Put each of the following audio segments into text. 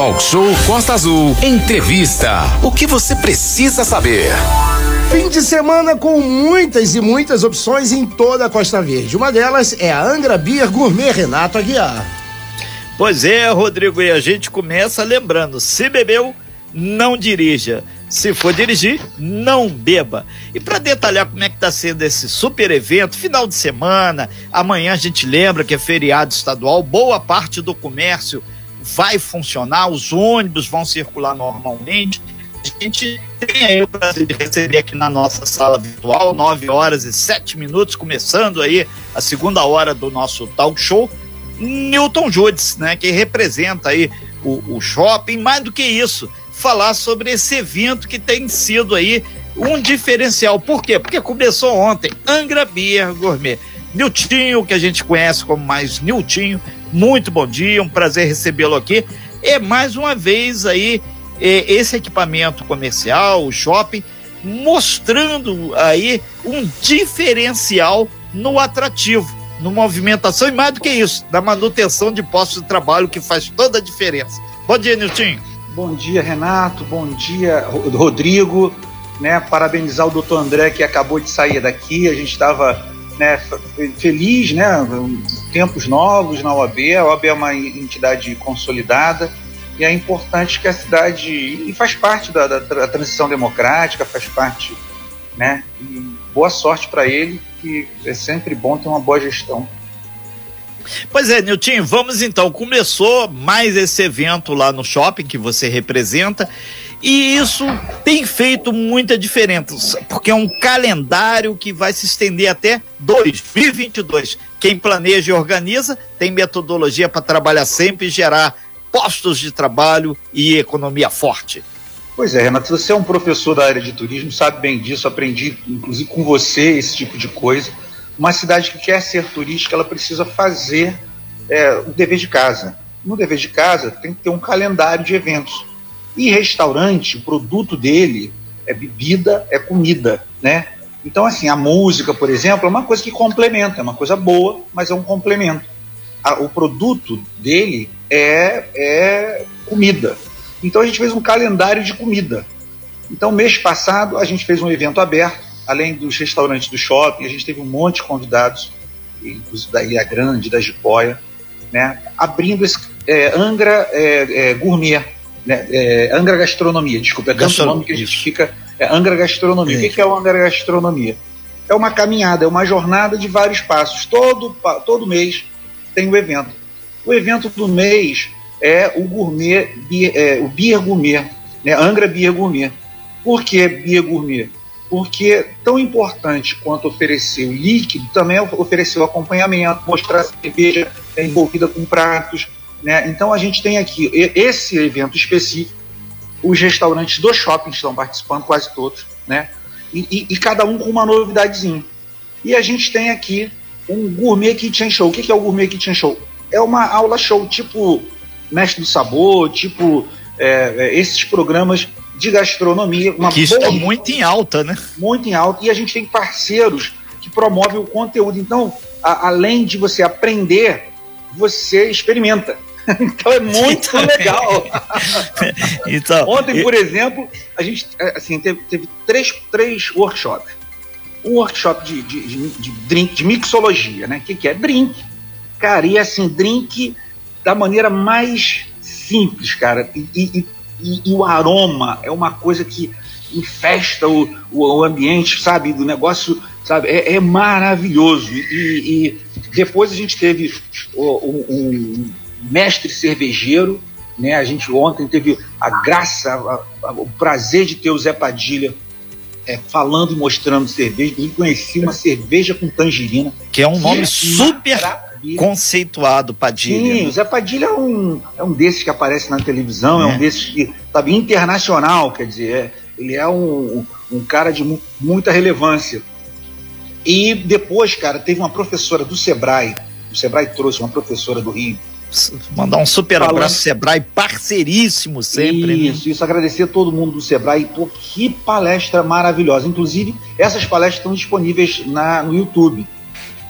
Talk Show Costa Azul. Entrevista. O que você precisa saber? Fim de semana com muitas e muitas opções em toda a Costa Verde. Uma delas é a Angra Beer Gourmet Renato Aguiar. Pois é, Rodrigo, e a gente começa lembrando: se bebeu, não dirija. Se for dirigir, não beba. E para detalhar como é que está sendo esse super evento, final de semana, amanhã a gente lembra que é feriado estadual, boa parte do comércio vai funcionar, os ônibus vão circular normalmente. A gente tem aí o prazer de receber aqui na nossa sala virtual, 9 horas e 7 minutos, começando aí a segunda hora do nosso talk show, Newton Judes, né, que representa aí o, o shopping, mais do que isso, falar sobre esse evento que tem sido aí um diferencial. Por quê? Porque começou ontem, Angra Beer Gourmet. Niltinho, que a gente conhece como mais Niltinho, muito bom dia, um prazer recebê-lo aqui. É mais uma vez aí esse equipamento comercial, o shopping, mostrando aí um diferencial no atrativo, no movimentação e mais do que isso, na manutenção de postos de trabalho que faz toda a diferença. Bom dia, Niltinho. Bom dia, Renato. Bom dia, Rodrigo. Né, parabenizar o doutor André que acabou de sair daqui. A gente estava né, feliz, né, tempos novos na OAB. A OAB é uma entidade consolidada e é importante que a cidade e faz parte da, da, da transição democrática, faz parte, né? Boa sorte para ele, que é sempre bom ter uma boa gestão. Pois é, Nilton, vamos então. Começou mais esse evento lá no shopping que você representa. E isso tem feito muita diferença, porque é um calendário que vai se estender até 2022. Quem planeja e organiza tem metodologia para trabalhar sempre e gerar postos de trabalho e economia forte. Pois é, Renato, você é um professor da área de turismo, sabe bem disso, aprendi inclusive com você esse tipo de coisa uma cidade que quer ser turística, ela precisa fazer é, o dever de casa. No dever de casa, tem que ter um calendário de eventos. E restaurante, o produto dele é bebida, é comida, né? Então, assim, a música, por exemplo, é uma coisa que complementa, é uma coisa boa, mas é um complemento. o produto dele é, é comida. Então, a gente fez um calendário de comida. Então, mês passado, a gente fez um evento aberto, além dos restaurantes do shopping, a gente teve um monte de convidados, inclusive da Ilha Grande, da Jipoia, né, abrindo esse é, Angra é, é, Gourmet, né, é, Angra Gastronomia, desculpa, é tanto nome que a gente fica. É Angra Gastronomia. O que é o Angra Gastronomia? É uma caminhada, é uma jornada de vários passos. Todo, todo mês tem o um evento. O evento do mês é o gourmet, é, o Beer Gourmet, né, Angra Beer Gourmet. Por que Beer Gourmet? porque tão importante quanto oferecer o líquido, também oferecer o acompanhamento, mostrar a cerveja envolvida com pratos. Né? Então a gente tem aqui esse evento específico, os restaurantes do shopping estão participando, quase todos, né? E, e, e, cada um com uma novidadezinha. E a gente tem aqui um Gourmet Kitchen Show. O que é o Gourmet Kitchen Show? É uma aula show tipo Mestre do Sabor, tipo é, é esses programas de gastronomia. Uma que está muito em alta, né? Muito em alta. E a gente tem parceiros que promovem o conteúdo. Então, a, além de você aprender, você experimenta. Então é muito legal. então, Ontem, por exemplo, a gente é, assim, teve, teve três, três workshops. Um workshop de, de, de, de drink, de mixologia, né? O que, que é? Drink. Cara, e assim, drink da maneira mais simples, cara. E, e, e, e, o aroma é uma coisa que infesta o, o, o ambiente, sabe? Do negócio, sabe? É, é maravilhoso. E, e, depois a gente teve um, um mestre cervejeiro, né? A gente ontem teve a graça, a, a, o prazer de ter o Zé Padilha é, falando e mostrando cerveja. Eu conheci uma cerveja com tangerina. Que é um nome é super conceituado, Padilha. Sim, o Zé Padilha é um, é um desses que aparece na televisão, é, é um desses que, sabe, internacional, quer dizer, é, ele é um, um cara de mu muita relevância. E depois, cara, teve uma professora do Sebrae, o Sebrae trouxe uma professora do Rio. Mandar um super Falando... abraço, Sebrae, parceiríssimo sempre. Né? Isso, né? isso, agradecer a todo mundo do Sebrae. Pô, que palestra maravilhosa. Inclusive, essas palestras estão disponíveis na, no YouTube.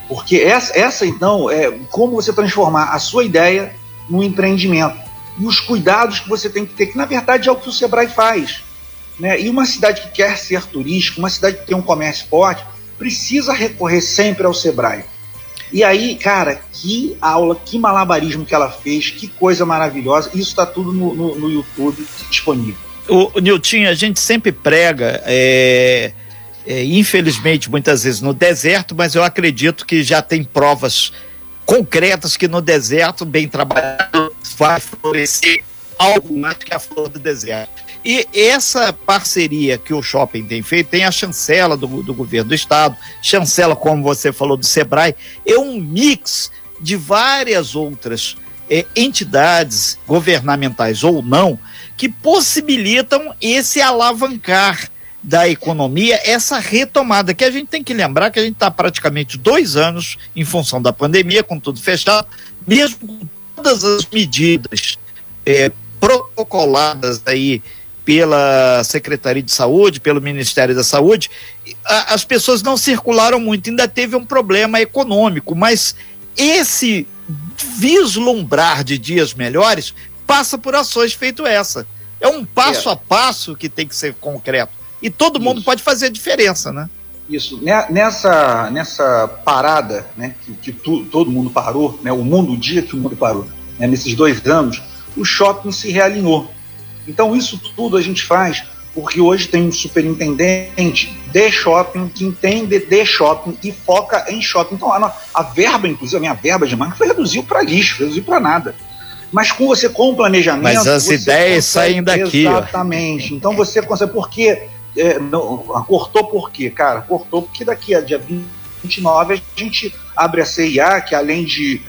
Porque essa, essa, então, é como você transformar a sua ideia num empreendimento. e os cuidados que você tem que ter, que na verdade é o que o Sebrae faz. Né? E uma cidade que quer ser turística, uma cidade que tem um comércio forte, precisa recorrer sempre ao Sebrae. E aí, cara, que aula, que malabarismo que ela fez, que coisa maravilhosa. Isso está tudo no, no, no, YouTube disponível. O, o Nilton, a gente sempre prega, é, é, infelizmente, muitas vezes no deserto, mas eu acredito que já tem provas concretas que no deserto, bem trabalhado, vai florescer algo mais que a flor do deserto. E essa parceria que o shopping tem feito, tem a chancela do, do governo do estado, chancela, como você falou, do Sebrae, é um mix de várias outras é, entidades governamentais ou não que possibilitam esse alavancar da economia, essa retomada, que a gente tem que lembrar que a gente está praticamente dois anos em função da pandemia, com tudo fechado, mesmo com todas as medidas é, protocoladas aí pela Secretaria de Saúde, pelo Ministério da Saúde, a, as pessoas não circularam muito, ainda teve um problema econômico, mas esse vislumbrar de dias melhores passa por ações feito essa. É um passo é. a passo que tem que ser concreto. E todo mundo Isso. pode fazer a diferença, né? Isso. Nessa, nessa parada, né, que, que tu, todo mundo parou, né, o mundo, o dia que o mundo parou, né, nesses dois anos, o shopping se realinhou. Então, isso tudo a gente faz porque hoje tem um superintendente de shopping que entende de shopping e foca em shopping. Então, a, a verba, inclusive, a minha verba de marca foi reduziu para lixo, reduziu para nada. Mas com você com o planejamento. Mas as ideias saem daqui. Exatamente. Ó. Então você consegue. Porque. É, não, cortou por quê, cara? Cortou porque daqui a dia 29 a gente abre a CIA, que além de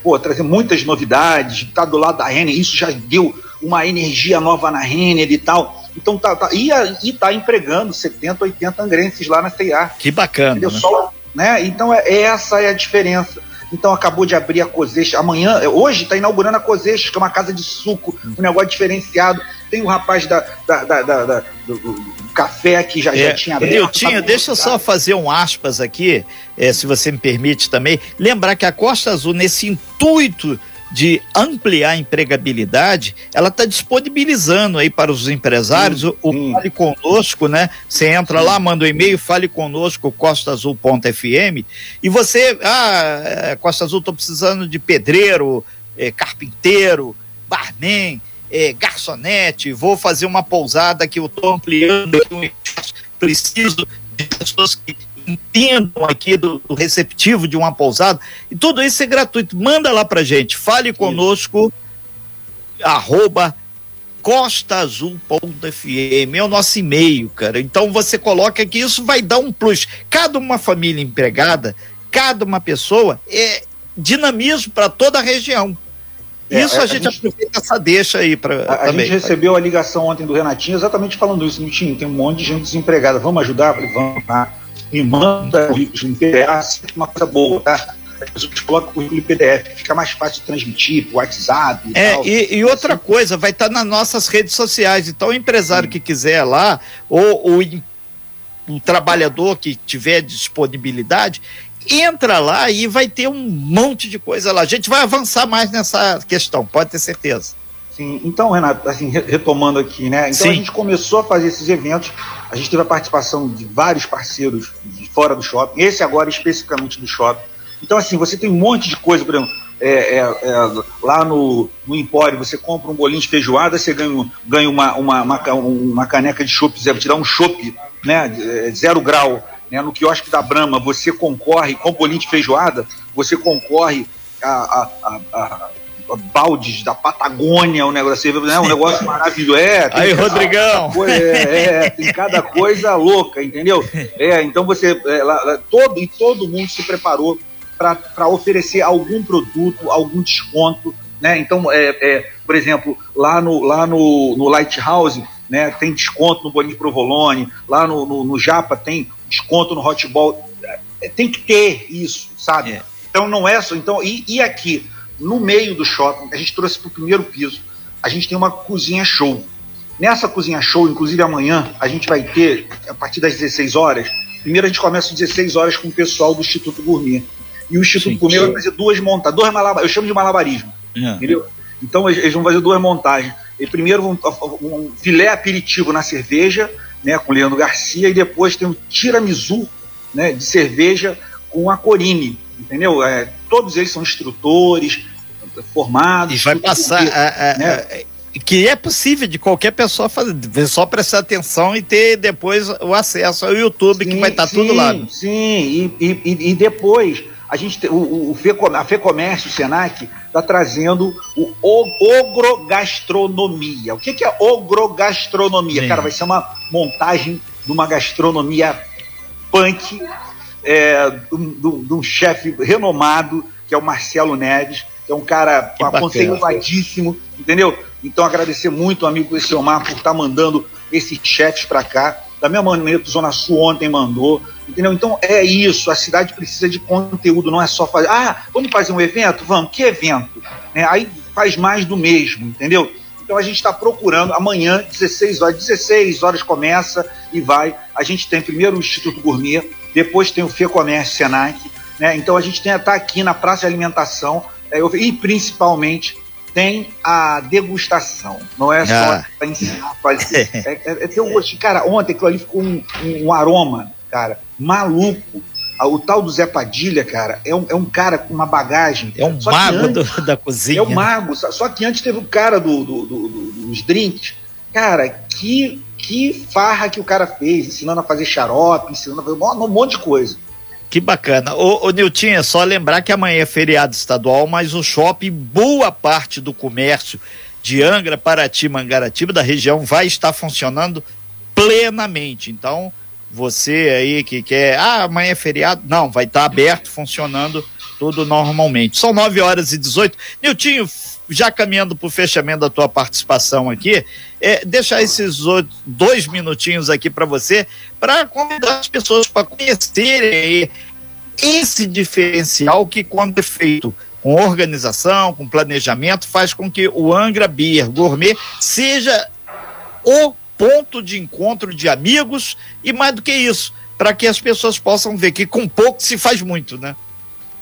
pô, trazer muitas novidades, tá do lado da Renner, isso já deu uma energia nova na Renner e tal. Então tá, tá e, e tá empregando 70, 80 angrenses lá na CIA. Que bacana. Né? Só, né? Então é, essa é a diferença. Então acabou de abrir a Cozeixa. Amanhã, hoje está inaugurando a Cozeixa, que é uma casa de suco, um negócio diferenciado. Tem o rapaz da, da, da, da do, do, café que já, é, já tinha aberto. Niltinho, tá deixa eu só fazer um aspas aqui, é, se você me permite também. Lembrar que a Costa Azul, nesse intuito de ampliar a empregabilidade, ela está disponibilizando aí para os empresários sim, o, o Fale Conosco, né? Você entra sim. lá, manda um e-mail, fale conosco, costaazul.fm, e você, ah, é, Costa Azul, estou precisando de pedreiro, é, carpinteiro, barman, é, garçonete, vou fazer uma pousada que eu estou ampliando, preciso de pessoas que entendam aqui do, do, receptivo de uma pousada. E tudo isso é gratuito. Manda lá pra gente. Fale conosco, isso. arroba costaazul.fm. É o nosso e-mail, cara. Então você coloca que isso vai dar um plus. Cada uma família empregada, cada uma pessoa é dinamismo para toda a região. É, isso a, a, gente, gente aproveita essa deixa aí para a, a, gente recebeu a ligação ontem do Renatinho exatamente falando isso, Miltinho, tem um monte de gente desempregada, vamos ajudar? Falei, vamos, tá? Me manda currículos em PDF, uma coisa boa, tá? A gente coloca o currículo em PDF, fica mais fácil de transmitir por WhatsApp. E, é, tal. e, e outra assim. coisa, vai estar tá nas nossas redes sociais. Então, o empresário Sim. que quiser lá, ou o, o trabalhador que tiver disponibilidade, entra lá e vai ter um monte de coisa lá. A gente vai avançar mais nessa questão, pode ter certeza. Sim, então, Renato, assim, retomando aqui, né? Então Sim. a gente começou a fazer esses eventos, a gente teve a participação de vários parceiros de fora do shopping, esse agora especificamente do shopping. Então, assim, você tem um monte de coisa, por exemplo, é, é, é, lá no, no Empório, você compra um bolinho de feijoada, você ganha, ganha uma, uma, uma, uma caneca de chopp te dá um chopp, né, é, zero grau, né, no quiosque da Brama, você concorre, com bolinho de feijoada, você concorre a, a, a, a baldes da Patagônia, um negócio assim, né? um negócio maravilhoso. É, Aí, cada, Rodrigão! Coisa, é, é, tem cada coisa louca, entendeu? É, então você, é, lá, todo, e todo mundo se preparou para oferecer algum produto, algum desconto, né? Então, é, é, por exemplo, lá no, lá no, no Lighthouse, né, tem desconto no bolinho provolone, lá no, no, no Japa tem desconto no hotball, é, tem que ter isso, sabe? É. Então não é só, então, e, e aqui, no meio do shopping, a gente trouxe para o primeiro piso, a gente tem uma cozinha show. Nessa cozinha show, inclusive amanhã, a gente vai ter, a partir das 16 horas, primeiro a gente começa às 16 horas com o pessoal do Instituto Gourmet. E o Instituto sim, Gourmet sim. vai fazer duas montadas, dois malabarismo, eu chamo de malabarismo, é. entendeu? Então eles vão fazer duas montagens. E primeiro vão um filé aperitivo na cerveja, né, com Leandro Garcia, e depois tem um tiramisu, né, de cerveja com a Corine, entendeu? É, todos eles são instrutores, formados. E vai passar. a, a, né? que é possível de qualquer pessoa fazer, só prestar atenção e ter depois o acesso ao YouTube, sim, que vai estar tá tudo lá. Sim, e, e, e depois a gente o, o, o a FEComércio, o Senac, está trazendo o ogrogastronomia. O que, que é ogrogastronomia? Sim. Cara, vai ser uma montagem de uma gastronomia punk é, de um chefe renomado, que é o Marcelo Neves, que é um cara conceituadíssimo, entendeu? Então agradecer muito ao amigo Mar por estar tá mandando esses chefs para cá. Da mesma maneira que o Zona Sul ontem mandou, entendeu? Então é isso, a cidade precisa de conteúdo, não é só fazer, ah, vamos fazer um evento? Vamos, que evento? É, aí faz mais do mesmo, entendeu? Então a gente está procurando, amanhã, 16 horas, 16 horas começa e vai. A gente tem primeiro o Instituto Gourmet, depois tem o Fê Comércio Senac, né? Então a gente tem estar tá aqui na Praça de Alimentação e principalmente tem a degustação. Não é só ah. para ensinar a fazer. É, é, é ter um gosto. Cara, ontem aquilo ali ficou um, um aroma, cara, maluco. O tal do Zé Padilha, cara, é um, é um cara com uma bagagem. É um mago antes, do, da cozinha. É um mago. Só que antes teve o cara do, do, do, dos drinks. Cara, que, que farra que o cara fez, ensinando a fazer xarope, ensinando a fazer um monte de coisa. Que bacana. Ô, ô Nilton, é só lembrar que amanhã é feriado estadual, mas o shopping, boa parte do comércio de Angra, Paraty, Mangaratiba, da região, vai estar funcionando plenamente. Então, você aí que quer, ah, amanhã é feriado, não, vai estar aberto, funcionando tudo normalmente. São 9 horas e 18. Niltinho, já caminhando para o fechamento da tua participação aqui, é, deixar esses dois minutinhos aqui para você, para convidar as pessoas para conhecerem esse diferencial que, quando é feito com organização, com planejamento, faz com que o Angra Beer Gourmet seja o ponto de encontro de amigos e mais do que isso, para que as pessoas possam ver que com pouco se faz muito, né?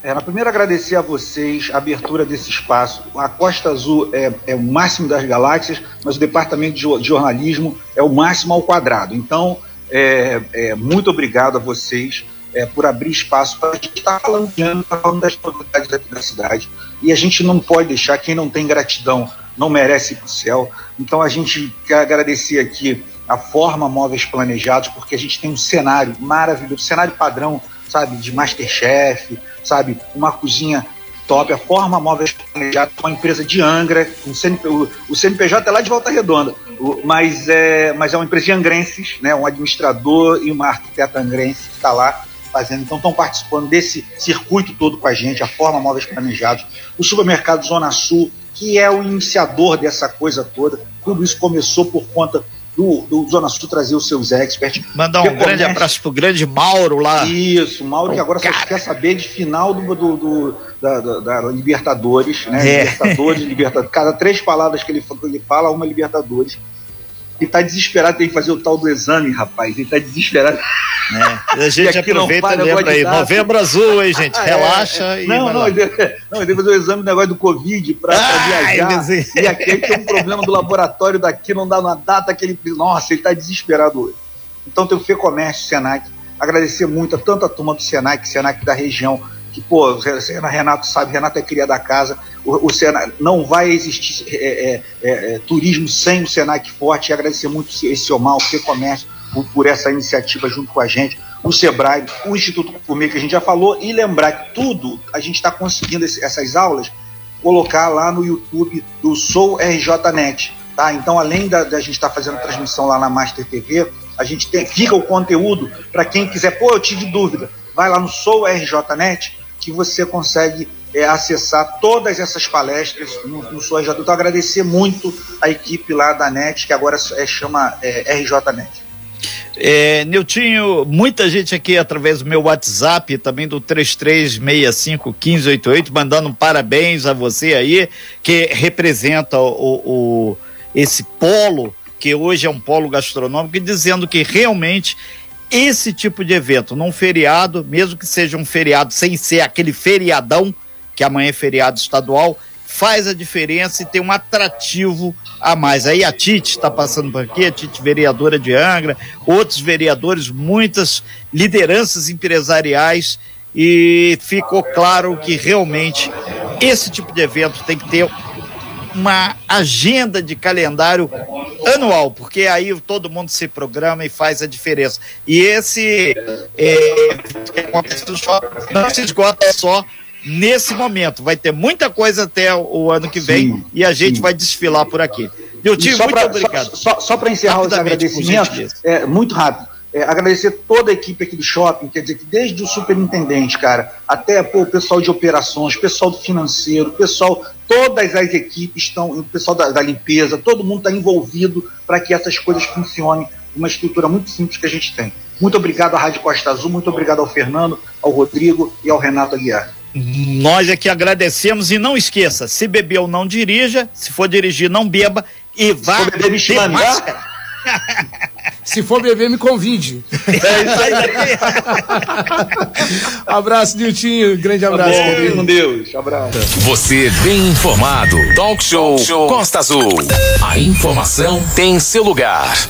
É, na primeira, agradecer a vocês a abertura desse espaço. A Costa Azul é, é o máximo das galáxias, mas o departamento de, jornalismo é o máximo ao quadrado. Então, é, é, muito obrigado a vocês é, por abrir espaço para a gente estar falando de falando das novidades daqui da cidade. E a gente não pode deixar, quem não tem gratidão não merece ir para o céu. Então, a gente quer agradecer aqui a Forma Móveis Planejados, porque a gente tem um cenário maravilhoso, cenário padrão, sabe, de Masterchef, sabe? Uma cozinha top, a Forma Móveis Planejados, uma empresa de Angra, um CNP, o, o, CNPJ é lá de Volta Redonda, o, mas, é, mas é uma empresa de angrenses, né? um administrador e uma arquiteta angrense que está lá fazendo, então estão participando desse circuito todo com a gente, a Forma Móveis Planejados, o Supermercado Zona Sul, que é o iniciador dessa coisa toda, tudo isso começou por conta do, do Zona Sul trazer os seus experts. Mandar um grande abraço pro grande Mauro lá. Isso, Mauro que agora cara. só quer saber de final do, do, do da, da, da, Libertadores, né? É. Libertadores, Libertadores. Cada três palavras que ele, ele fala, uma Libertadores. E tá desesperado, tem que fazer o tal do exame, rapaz. Ele tá desesperado. É. A gente aproveita e lembra aí. Novembro azul, hein, gente? Relaxa é, é. e. Não, não, ele, não, ele deve fazer o exame do negócio do Covid pra, pra viajar. E aqui tem um problema do laboratório daqui, não dá na data que ele. Nossa, ele tá desesperado hoje. Então tem o Fê Comércio, Senac. Agradecer muito a tanta turma do Senac, Senac da região, que, pô, Renato sabe, Renato é cria da casa, o, o Senac, não vai existir é, é, é, é, turismo sem o Senac forte, e agradecer muito esse Omar, o Fê Comércio, por, por, essa iniciativa junto com a gente, o Sebrae, o Instituto Comer, que a gente já falou, e lembrar que tudo a gente está conseguindo esse, essas aulas colocar lá no YouTube do Sou RJNet. Tá? Então, além da, da gente estar tá fazendo transmissão lá na Master TV, a gente tem, fica o conteúdo para quem quiser, pô, eu tive dúvida, vai lá no Sou RJNet que você consegue é, acessar todas essas palestras no, no Sou RJ. Então, agradecer muito a equipe lá da NET, que agora é, chama é, RJNet. É, Niltinho, muita gente aqui através do meu WhatsApp, também do 33651588, mandando parabéns a você aí, que representa o, o, esse polo, que hoje é um polo gastronômico, e dizendo que realmente esse tipo de evento, num feriado, mesmo que seja um feriado sem ser aquele feriadão, que amanhã é feriado estadual, faz a diferença e tem um atrativo a mais. Aí a Tite está passando por aqui, a Tite vereadora de Angra, outros vereadores, muitas lideranças empresariais e ficou claro que realmente esse tipo de evento tem que ter uma agenda de calendário anual, porque aí todo mundo se programa e faz a diferença. E esse é, não se esgota só nesse momento. Vai ter muita coisa até o ano que vem sim, e a gente sim. vai desfilar por aqui. Diltinho, muito pra, obrigado. Só, só, só para encerrar os agradecimentos, é, muito rápido. É, agradecer toda a equipe aqui do shopping, quer dizer que desde o superintendente, cara, até pô, o pessoal de operações, o pessoal do financeiro, pessoal, todas as equipes estão, o pessoal da, da limpeza, todo mundo está envolvido para que essas coisas funcionem, uma estrutura muito simples que a gente tem. Muito obrigado à Rádio Costa Azul, muito obrigado ao Fernando, ao Rodrigo e ao Renato Aguiar. Nós aqui agradecemos e não esqueça, se bebeu não dirija, se for dirigir não beba e vá se for beber, me máscara. Se for beber, me convide. É isso aí. abraço, Niltinho. Grande abraço. Tá com Deus. Abraço. Você bem informado. Talk Show, Talk Show Costa Azul. A informação tem seu lugar.